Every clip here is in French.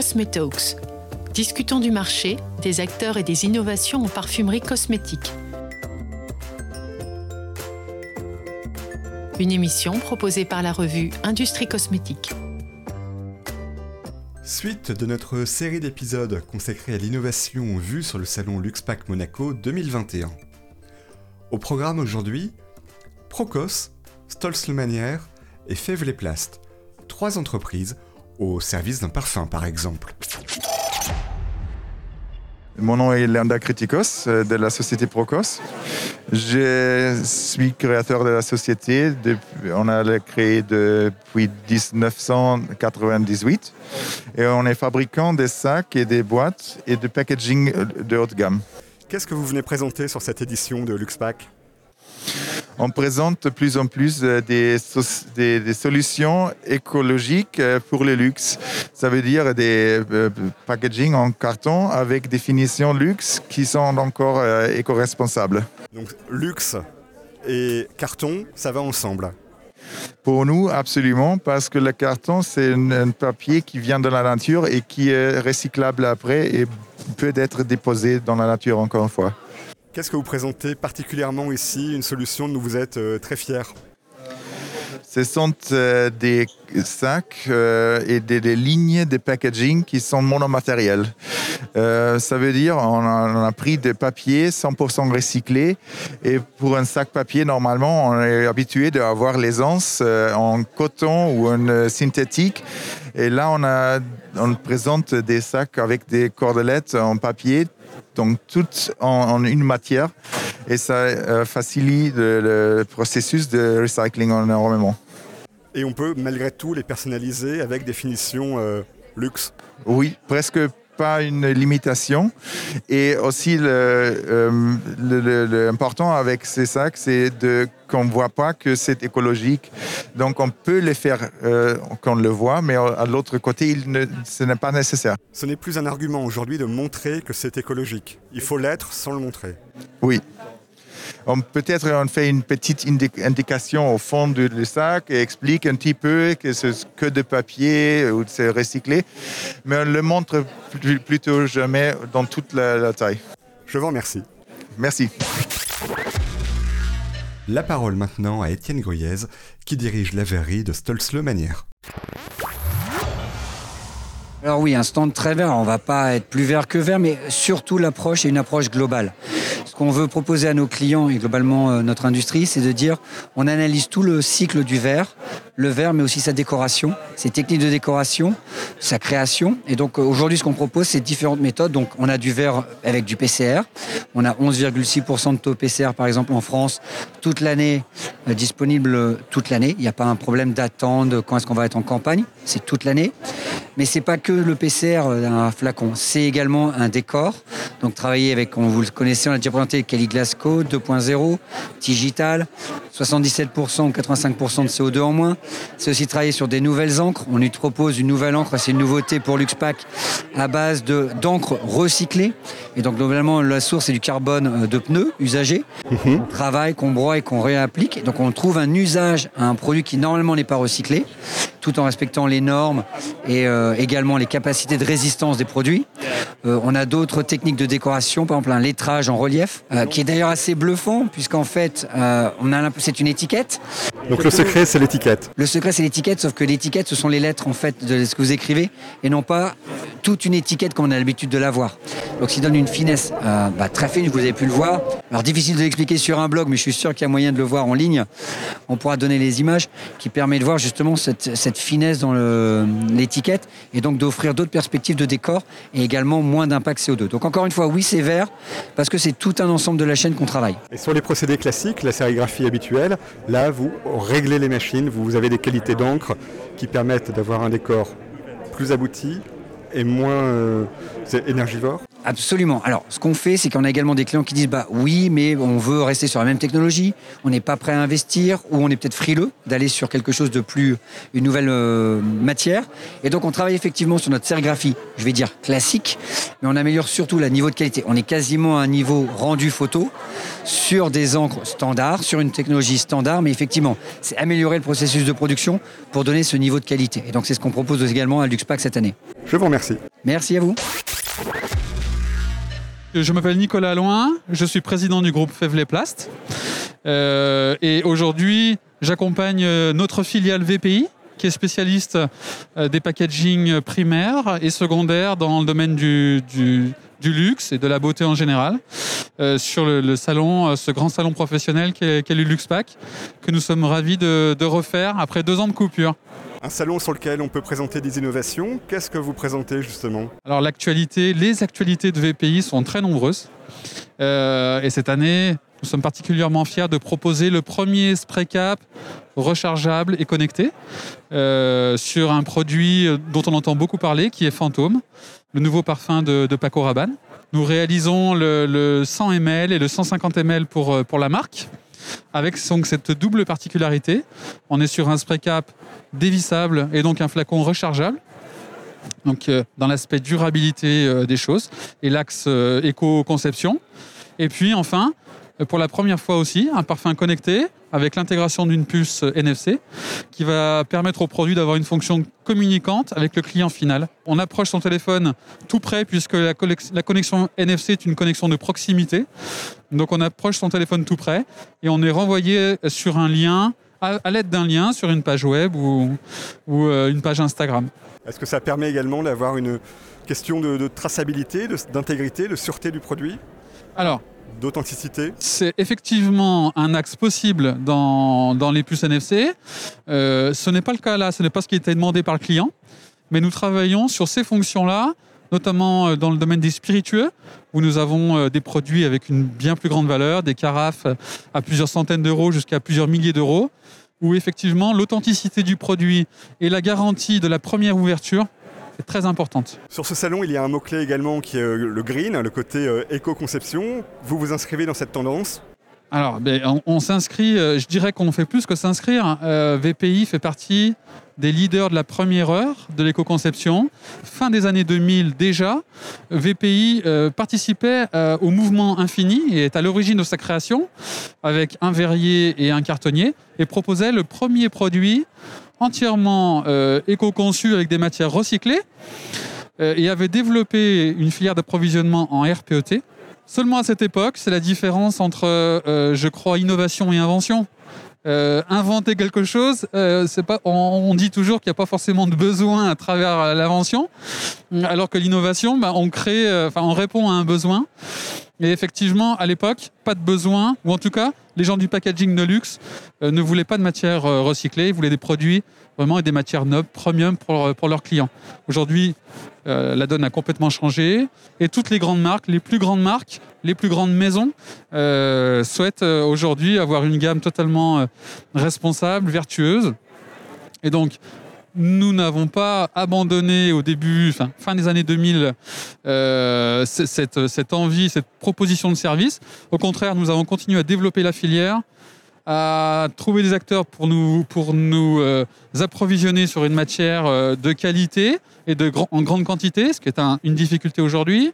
Cosmetalks. Discutons du marché, des acteurs et des innovations en parfumerie cosmétique. Une émission proposée par la revue Industrie Cosmétique. Suite de notre série d'épisodes consacrés à l'innovation vue sur le salon LuxPack Monaco 2021. Au programme aujourd'hui, Procos, Stolzl-Manière et Fèvre Plast, trois entreprises au service d'un parfum par exemple. Mon nom est Leanda Kritikos euh, de la société Procos. Je suis créateur de la société. On a créé depuis 1998 et on est fabricant des sacs et des boîtes et de packaging de haute gamme. Qu'est-ce que vous venez présenter sur cette édition de Luxpack? On présente de plus en plus euh, des, solutions écologiques euh, pour le luxe. Ça veut dire des euh, packaging en carton avec des finitions luxe qui sont encore éco-responsables. Donc luxe et carton, ça va ensemble pour nous, absolument, parce que le carton, c'est un, papier qui vient de la nature et qui est recyclable après et peut être déposé dans la nature encore une fois. Qu'est-ce que vous présentez particulièrement ici Une solution dont vous êtes euh, très fier ce sont euh, des sacs euh, et des, lignes de packaging qui sont monomatériels. ça veut dire on a, pris des papiers 100% recyclés et pour un sac papier normalement on est habitué d'avoir l'aisance en coton ou en synthétique et là on a on présente des sacs avec des cordelettes en papier donc tout en, une matière et ça euh, facilite le, processus de recycling énormément. Et on peut malgré tout les personnaliser avec des finitions euh, luxe? Oui, presque pas une limitation. Et aussi, l'important euh, avec ces sacs, c'est qu'on ne voit pas que c'est écologique. Donc, on peut les faire euh, qu'on le voit, mais à l'autre côté, il ne, ce n'est pas nécessaire. Ce n'est plus un argument aujourd'hui de montrer que c'est écologique. Il faut l'être sans le montrer. Oui, Peut-être on fait une petite indication au fond du, sac et explique un petit peu que c'est que de papier ou c'est recyclé, mais on le montre plutôt jamais dans toute la, taille. Je vous remercie. Merci. La parole maintenant à Étienne Gruyez, qui dirige la verrerie de Stolz-le-Manière. Alors oui, un stand très vert, on va pas être plus vert que vert, mais surtout l'approche est une approche globale. Ce qu'on veut proposer à nos clients et globalement euh, notre industrie, c'est de dire on analyse tout le cycle du verre, le verre mais aussi sa décoration, ses techniques de décoration, sa création. Et donc euh, aujourd'hui ce qu'on propose c'est différentes méthodes. Donc on a du verre avec du PCR, on a 11,6% de taux PCR par exemple en France toute l'année, euh, disponible toute l'année. Il n'y a pas un problème d'attente quand est-ce qu'on va être en campagne, c'est toute l'année. Mais c'est pas que le PCR d'un flacon, c'est également un décor. Donc travailler avec, on vous le connaissez, on a déjà présenté Kelly Glasgow 2.0, Digital, 77% ou 85% de CO2 en moins. C'est aussi travailler sur des nouvelles encres. On lui propose une nouvelle encre, c'est une nouveauté pour Luxpack à base d'encre recyclée. Et donc globalement la source c'est du carbone euh, de pneus usagés. Travaille, qu'on broie et qu'on réapplique. Donc on trouve un usage à un produit qui normalement n'est pas recyclé, tout en respectant les normes et euh, également les capacités de résistance des produits. Euh, on a d'autres techniques de décoration, par exemple un lettrage en relief, euh, qui est d'ailleurs assez bluffant, puisqu'en fait, on a c'est une étiquette. Donc le secret, c'est l'étiquette. Le secret, c'est l'étiquette, sauf que l'étiquette, ce sont les lettres en fait de ce que vous écrivez, et non pas toute une étiquette comme on a l'habitude de l'avoir. Donc, ça donne une finesse bah, très fine, vous avez pu le voir. Alors, difficile de l'expliquer sur un blog, mais je suis sûr qu'il y a moyen de le voir en ligne. On pourra donner les images qui permet de voir justement cette, cette finesse dans l'étiquette et donc d'offrir d'autres perspectives de décor et également moins d'impact CO2. Donc encore une fois, oui, c'est vert parce que c'est tout un ensemble de la chaîne qu'on travaille. Et sur les procédés classiques, la sérigraphie habituelle, là, vous réglez les machines, vous avez des qualités d'encre qui permettent d'avoir un décor plus abouti et moins euh, énergivore Absolument. Alors, ce qu'on fait, c'est qu'on a également des clients qui disent bah oui, mais on veut rester sur la même technologie, on n'est pas prêt à investir ou on est peut-être frileux d'aller sur quelque chose de plus une nouvelle euh, matière. Et donc, on travaille effectivement sur notre sérigraphie, je vais dire classique, mais on améliore surtout le niveau de qualité. On est quasiment à un niveau rendu photo sur des encres standards, sur une technologie standard, mais effectivement, c'est améliorer le processus de production pour donner ce niveau de qualité. Et donc, c'est ce qu'on propose également à Luxpack cette année. Je vous remercie. Merci à vous. Je m'appelle Nicolas Loin, je suis président du groupe Fevlet Plast. Euh, et aujourd'hui, j'accompagne euh, notre filiale VPI, qui est spécialiste euh, des packaging primaires et secondaires dans le domaine du, du, du luxe et de la beauté en général, euh, sur le, le, salon, ce grand salon professionnel qu'est qu le Luxpack, que nous sommes ravis de, de refaire après deux ans de coupure. Un salon sur lequel on peut présenter des innovations. Qu'est-ce que vous présentez justement? Alors l'actualité, les actualités de VPI sont très nombreuses. Euh, et cette année, nous sommes particulièrement fiers de proposer le premier spray cap rechargeable et connecté euh, sur un produit dont on entend beaucoup parler, qui est Fantôme, le nouveau parfum de, Paco Rabanne. Nous réalisons le, le 100 ml et le 150 ml pour, pour la marque avec donc cette double particularité. On est sur un spray cap dévissable et donc un flacon rechargeable. Donc euh, dans l'aspect durabilité euh, des choses et l'axe euh, éco-conception. Et puis enfin, pour la première fois aussi, un parfum connecté avec l'intégration d'une puce NFC qui va permettre au produit d'avoir une fonction communicante avec le client final. On approche son téléphone tout près puisque la, la connexion NFC est une connexion de proximité. Donc on approche son téléphone tout près et on est renvoyé sur un lien à, l'aide d'un lien sur une page web ou, ou euh, une page Instagram. Est-ce que ça permet également d'avoir une question de, de traçabilité, d'intégrité, de, de sûreté du produit? Alors, d'authenticité C'est effectivement un axe possible dans, les puces NFC. Euh, ce n'est pas le cas là, ce n'est pas ce qui était demandé par le client, mais nous travaillons sur ces fonctions-là, notamment euh, dans le domaine des spiritueux, où nous avons euh, des produits avec une bien plus grande valeur, des carafes à plusieurs centaines d'euros jusqu'à plusieurs milliers d'euros, où effectivement l'authenticité du produit et la garantie de la première ouverture est très importante. Sur ce salon, il y a un mot-clé également qui est euh, le green, le côté euh, éco-conception. Vous vous inscrivez dans cette tendance? Alors, ben, on, on s'inscrit, euh, je dirais qu'on fait plus que s'inscrire. Euh, VPI fait partie des leaders de la première heure de l'éco-conception. Fin des années 2000 déjà, VPI euh, participait euh, au mouvement infini et est à l'origine de sa création avec un verrier et un cartonnier et proposait le premier produit entièrement euh, éco-conçu avec des matières recyclées euh, et avait développé une filière d'approvisionnement en RPET. Seulement à cette époque, c'est la différence entre, euh, je crois, innovation et invention. Inventer quelque chose, pas, on, dit toujours qu'il n'y a pas forcément de besoin à travers l'invention, alors que l'innovation, bah, on on répond à un besoin. Et effectivement, à l'époque, pas de besoin, ou en tout cas, les gens du packaging de luxe euh, ne voulaient pas de matières euh, recyclées, ils voulaient des produits vraiment et des matières nobles, premium pour, pour leurs clients. Aujourd'hui, euh, la donne a complètement changé et toutes les grandes marques, les plus grandes marques, les plus grandes maisons euh, souhaitent euh, aujourd'hui avoir une gamme totalement euh, responsable, vertueuse. Et donc, nous n'avons pas abandonné au début, fin, fin des années 2000, euh, cette, cette envie, cette proposition de service. Au contraire, nous avons continué à développer la filière, à trouver des acteurs pour nous, pour nous euh, approvisionner sur une matière euh, de qualité et de gr en grande quantité, ce qui est un, une difficulté aujourd'hui.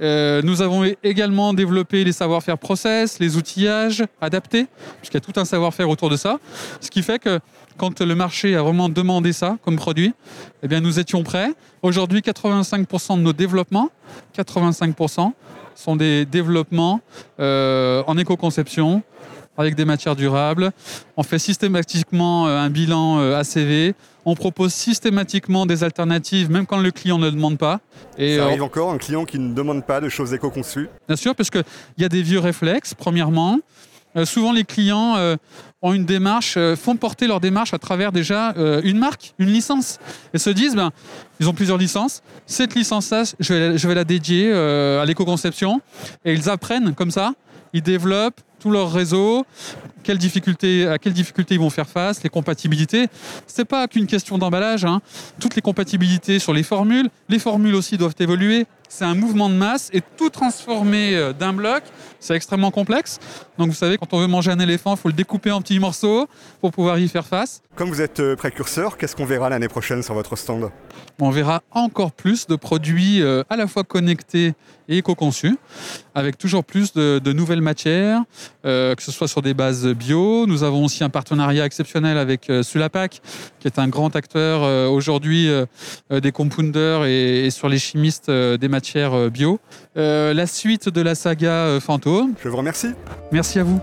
Euh, nous avons également développé les savoir-faire process, les outillages adaptés, puisqu'il y a tout un savoir-faire autour de ça. Ce qui fait que quand le marché a vraiment demandé ça comme produit, eh bien nous étions prêts. Aujourd'hui, 85% de nos développements, 85% sont des développements euh, en éco-conception, avec des matières durables. On fait systématiquement euh, un bilan euh, ACV. On propose systématiquement des alternatives, même quand le client ne demande pas. Et Ça arrive euh, encore, un client qui ne demande pas de choses éco-conçues Bien sûr, parce qu'il y a des vieux réflexes, premièrement. Euh, souvent, les clients euh, ont une démarche, euh, font porter leur démarche à travers déjà une marque, une licence. Et se disent, ben, ils ont plusieurs licences. Cette licence-là, je vais, je vais la dédier à l'éco-conception. Et ils apprennent comme ça. Ils développent tout leur réseau, quelles difficultés, à quelles difficultés ils vont faire face, les compatibilités. C'est pas qu'une question d'emballage. hein. Toutes les compatibilités sur les formules. Les formules aussi doivent évoluer. C'est un mouvement de masse et tout transformer euh, d'un bloc, c'est extrêmement complexe. Donc vous savez, quand on veut manger un éléphant, il faut le découper en petits morceaux pour pouvoir y faire face. Comme vous êtes euh, précurseur, qu'est-ce qu'on verra l'année prochaine sur votre stand? On verra encore plus de produits euh, à la fois connectés et éco-conçus, avec toujours plus de, de nouvelles matières, euh, que ce soit sur des bases bio. Nous avons aussi un partenariat exceptionnel avec euh, Sulapac, qui est un grand acteur euh, aujourd'hui euh, des compounders et, et sur les chimistes des matières bio. La suite de la saga Fantôme. Je vous remercie. Merci à vous.